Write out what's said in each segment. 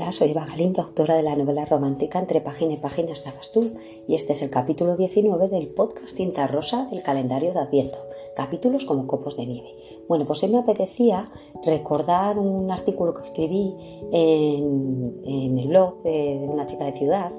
Hola, soy Eva Galindo, autora de la novela romántica Entre página y página estabas tú, y este es el capítulo 19 del podcast Tinta Rosa del calendario de Adviento, capítulos como copos de nieve. Bueno, pues hoy me apetecía recordar un artículo que escribí en, en el blog de, una chica de ciudad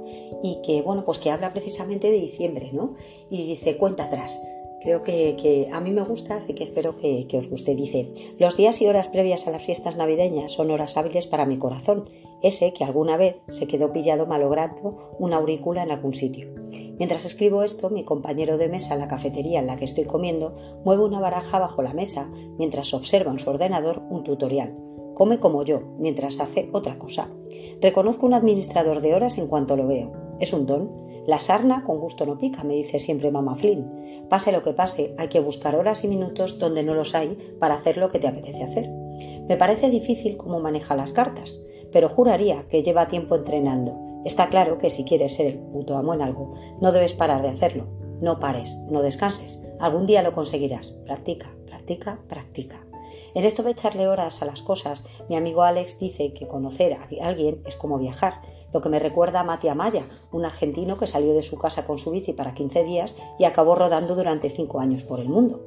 y que, bueno, pues que habla precisamente de diciembre, ¿no? Y dice, cuenta atrás. Creo que, a mí me gusta, así que espero que, que, os guste. Dice, los días y horas previas a las fiestas navideñas son horas hábiles para mi corazón, ese que alguna vez se quedó pillado malogrando una aurícula en algún sitio. Mientras escribo esto, mi compañero de mesa en la cafetería en la que estoy comiendo mueve una baraja bajo la mesa mientras observa en su ordenador un tutorial. Come como yo, mientras hace otra cosa. Reconozco un administrador de horas en cuanto lo veo. Es un don la sarna con gusto no pica, me dice siempre mamá Flynn. Pase lo que pase, hay que buscar horas y minutos donde no los hay para hacer lo que te apetece hacer. Me parece difícil cómo maneja las cartas, pero juraría que lleva tiempo entrenando. Está claro que si quieres ser el puto amo en algo, no debes parar de hacerlo. No pares, no descanses. Algún día lo conseguirás. Practica, practica, practica. En esto de echarle horas a las cosas, mi amigo Alex dice que conocer a alguien es como viajar lo que me recuerda a Mati Amaya, un argentino que salió de su casa con su bici para 15 días y acabó rodando durante 5 años por el mundo.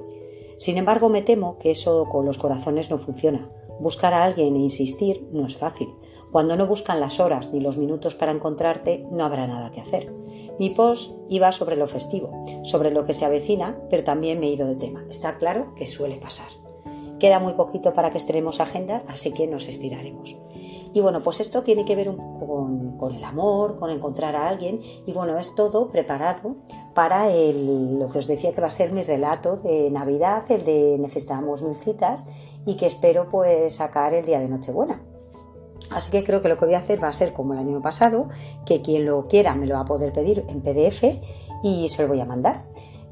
Sin embargo, me temo que eso con los corazones no funciona. Buscar a alguien e insistir no es fácil. Cuando no buscan las horas ni los minutos para encontrarte, no habrá nada que hacer. Mi post iba sobre lo festivo, sobre lo que se avecina, pero también me he ido de tema. Está claro que suele pasar. Queda muy poquito para que estrenemos agenda, así que nos estiraremos. Y bueno, pues esto tiene que ver un poco con, el amor, con encontrar a alguien. Y bueno, es todo preparado para lo que os decía que va a ser mi relato de Navidad, el de Necesitamos mil citas, y que espero pues sacar el día de Nochebuena. Así que creo que lo que voy a hacer va a ser como el año pasado, que quien lo quiera me lo va a poder pedir en PDF y se lo voy a mandar.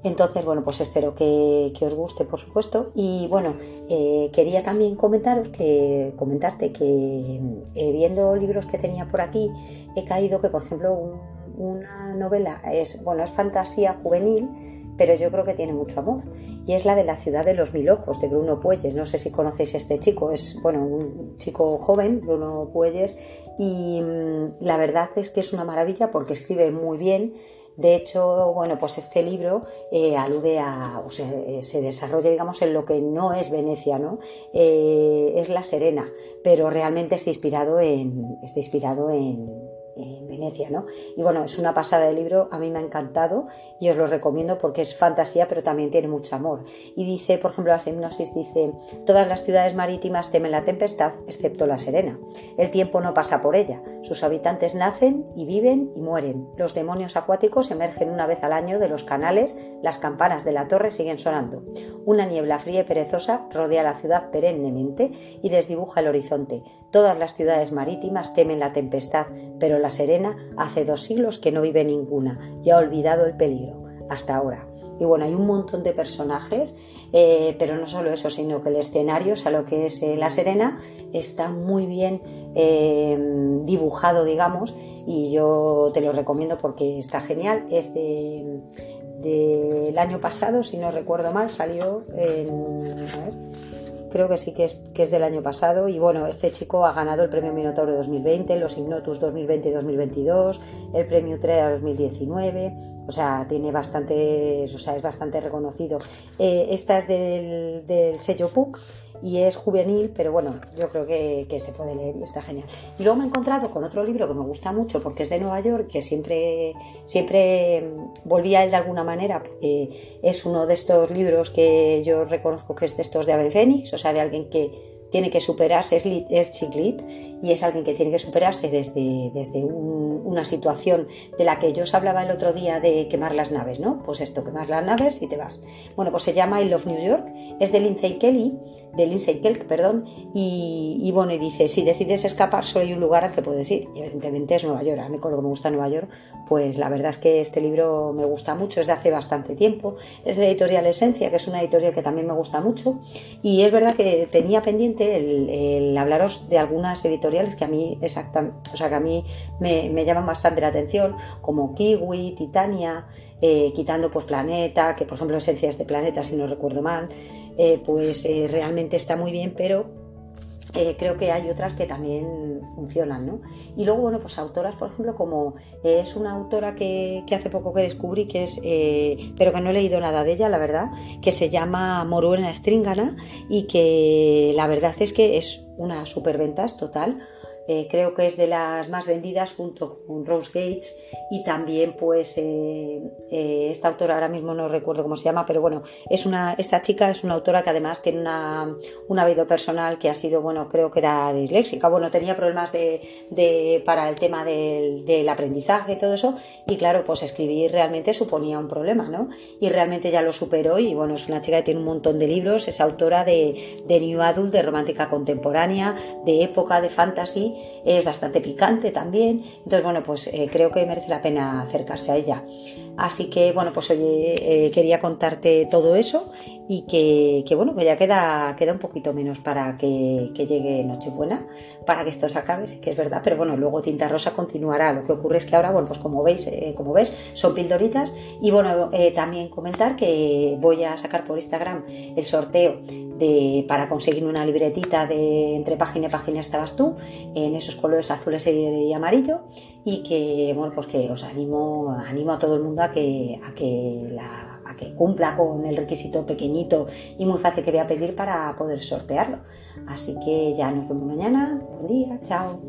Entonces, bueno, pues espero que, os guste, por supuesto. Y bueno, eh, quería también comentaros que, comentarte que eh, viendo libros que tenía por aquí, he caído que, por ejemplo, una novela es, bueno, es fantasía juvenil, pero yo creo que tiene mucho amor. Y es la de La ciudad de los mil ojos, de Bruno Puelles. No sé si conocéis este chico, es, bueno, un chico joven, Bruno Puelles, y mm, la verdad es que es una maravilla porque escribe muy bien de hecho, bueno, pues este libro eh, alude a, o se, se, desarrolla, digamos, en lo que no es Venecia, ¿no? Eh, es La Serena, pero realmente está inspirado en, está inspirado en, en Venecia, ¿no? Y bueno, es una pasada de libro, a mí me ha encantado y os lo recomiendo porque es fantasía, pero también tiene mucho amor. Y dice, por ejemplo, la hipnosis dice, todas las ciudades marítimas temen la tempestad, excepto la Serena. El tiempo no pasa por ella, sus habitantes nacen y viven y mueren. Los demonios acuáticos emergen una vez al año de los canales, las campanas de la torre siguen sonando. Una niebla fría y perezosa rodea la ciudad perennemente y desdibuja el horizonte. Todas las ciudades marítimas temen la tempestad, pero la Serena hace dos siglos que no vive ninguna y ha olvidado el peligro hasta ahora. Y bueno, hay un montón de personajes, eh, pero no solo eso, sino que el escenario, o sea, lo que es eh, La Serena, está muy bien eh, dibujado, digamos, y yo te lo recomiendo porque está genial. Es de, del año pasado, si no recuerdo mal, salió en creo que sí que es, que es del año pasado. Y bueno, este chico ha ganado el premio Minotauro 2020, los Ignotus 2020 y 2022, el premio TREA 2019. O sea, tiene bastante, o sea, es bastante reconocido. Eh, esta es del, del sello PUC y es juvenil, pero bueno, yo creo que, se puede leer y está genial. Y luego me he encontrado con otro libro que me gusta mucho porque es de Nueva York, que siempre, siempre volví a él de alguna manera, porque es uno de estos libros que yo reconozco que es de estos de Abel Fénix, o sea, de alguien que tiene que superarse, es, es Chiclit, y es alguien que tiene que superarse desde, desde una situación de la que yo os hablaba el otro día de quemar las naves, ¿no? Pues esto, quemar las naves y te vas. Bueno, pues se llama I Love New York, es de Lindsay Kelly, de Lindsay Kelk, perdón, y, bueno, y dice, si decides escapar, solo hay un lugar al que puedes ir, y evidentemente es Nueva York. A mí con lo que me gusta Nueva York, pues la verdad es que este libro me gusta mucho, es de hace bastante tiempo, es de la editorial Esencia, que es una editorial que también me gusta mucho, y es verdad que tenía pendiente el, hablaros de algunas editoriales que a mí exactamente, o sea, que a mí me, llaman bastante la atención, como Kiwi, Titania, eh, quitando pues Planeta, que por ejemplo Esencias de Planeta, si no recuerdo mal, eh, pues eh, realmente está muy bien, pero eh, creo que hay otras que también funcionan, ¿no? Y luego, bueno, pues autoras, por ejemplo, como es una autora que, hace poco que descubrí, que es, eh, pero que no he leído nada de ella, la verdad, que se llama Moruena Stringana y que la verdad es que es una superventas total eh, creo que es de las más vendidas junto con Rose Gates y también pues eh, eh, esta autora ahora mismo no recuerdo cómo se llama pero bueno es una esta chica es una autora que además tiene una, una vida personal que ha sido bueno creo que era disléxica. Bueno tenía problemas de, para el tema del, del, aprendizaje y todo eso y claro pues escribir realmente suponía un problema no y realmente ya lo superó y bueno es una chica que tiene un montón de libros es autora de, de New Adult de romántica contemporánea de época de fantasy es bastante picante también. Entonces, bueno, pues eh, creo que merece la pena acercarse a ella. Así que, bueno, pues oye, eh, quería contarte todo eso y que, bueno, que ya queda, queda un poquito menos para que, llegue Nochebuena, para que esto se acabe, que es verdad, pero bueno, luego Tinta Rosa continuará. Lo que ocurre es que ahora, bueno, pues como veis, eh, como ves, son pildoritas y bueno, también comentar que voy a sacar por Instagram el sorteo de, para conseguir una libretita de entre página y página estabas tú en esos colores azules y amarillo y que bueno pues que os animo animo a todo el mundo a que a que la que cumpla con el requisito pequeñito y muy fácil que voy a pedir para poder sortearlo. Así que ya nos vemos mañana. Buen día, chao.